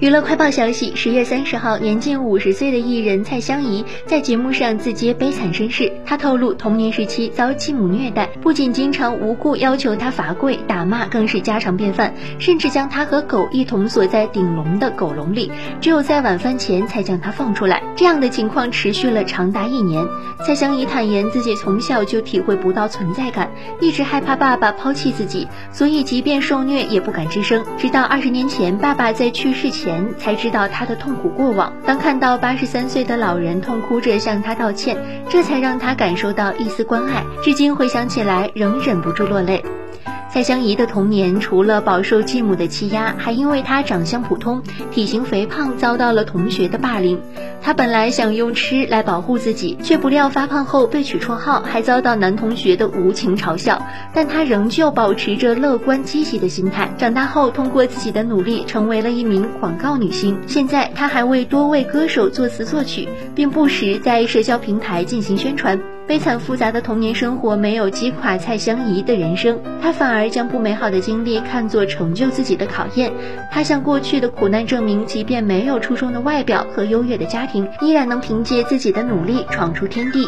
娱乐快报消息：十月三十号，年近五十岁的艺人蔡香怡在节目上自揭悲惨身世。她透露，童年时期遭继母虐待，不仅经常无故要求她罚跪、打骂，更是家常便饭，甚至将她和狗一同锁在顶笼的狗笼里，只有在晚饭前才将她放出来。这样的情况持续了长达一年。蔡香怡坦言，自己从小就体会不到存在感，一直害怕爸爸抛弃自己，所以即便受虐也不敢吱声。直到二十年前，爸爸在去世前。前才知道他的痛苦过往，当看到八十三岁的老人痛哭着向他道歉，这才让他感受到一丝关爱。至今回想起来，仍忍不住落泪。蔡香怡的童年除了饱受继母的欺压，还因为她长相普通、体型肥胖，遭到了同学的霸凌。她本来想用吃来保护自己，却不料发胖后被取绰号，还遭到男同学的无情嘲笑。但她仍旧保持着乐观积极的心态。长大后，通过自己的努力，成为了一名广告女星。现在，她还为多位歌手作词作曲，并不时在社交平台进行宣传。悲惨复杂的童年生活没有击垮蔡相宜的人生，她反而将不美好的经历看作成就自己的考验。她向过去的苦难证明，即便没有出众的外表和优越的家庭，依然能凭借自己的努力闯出天地。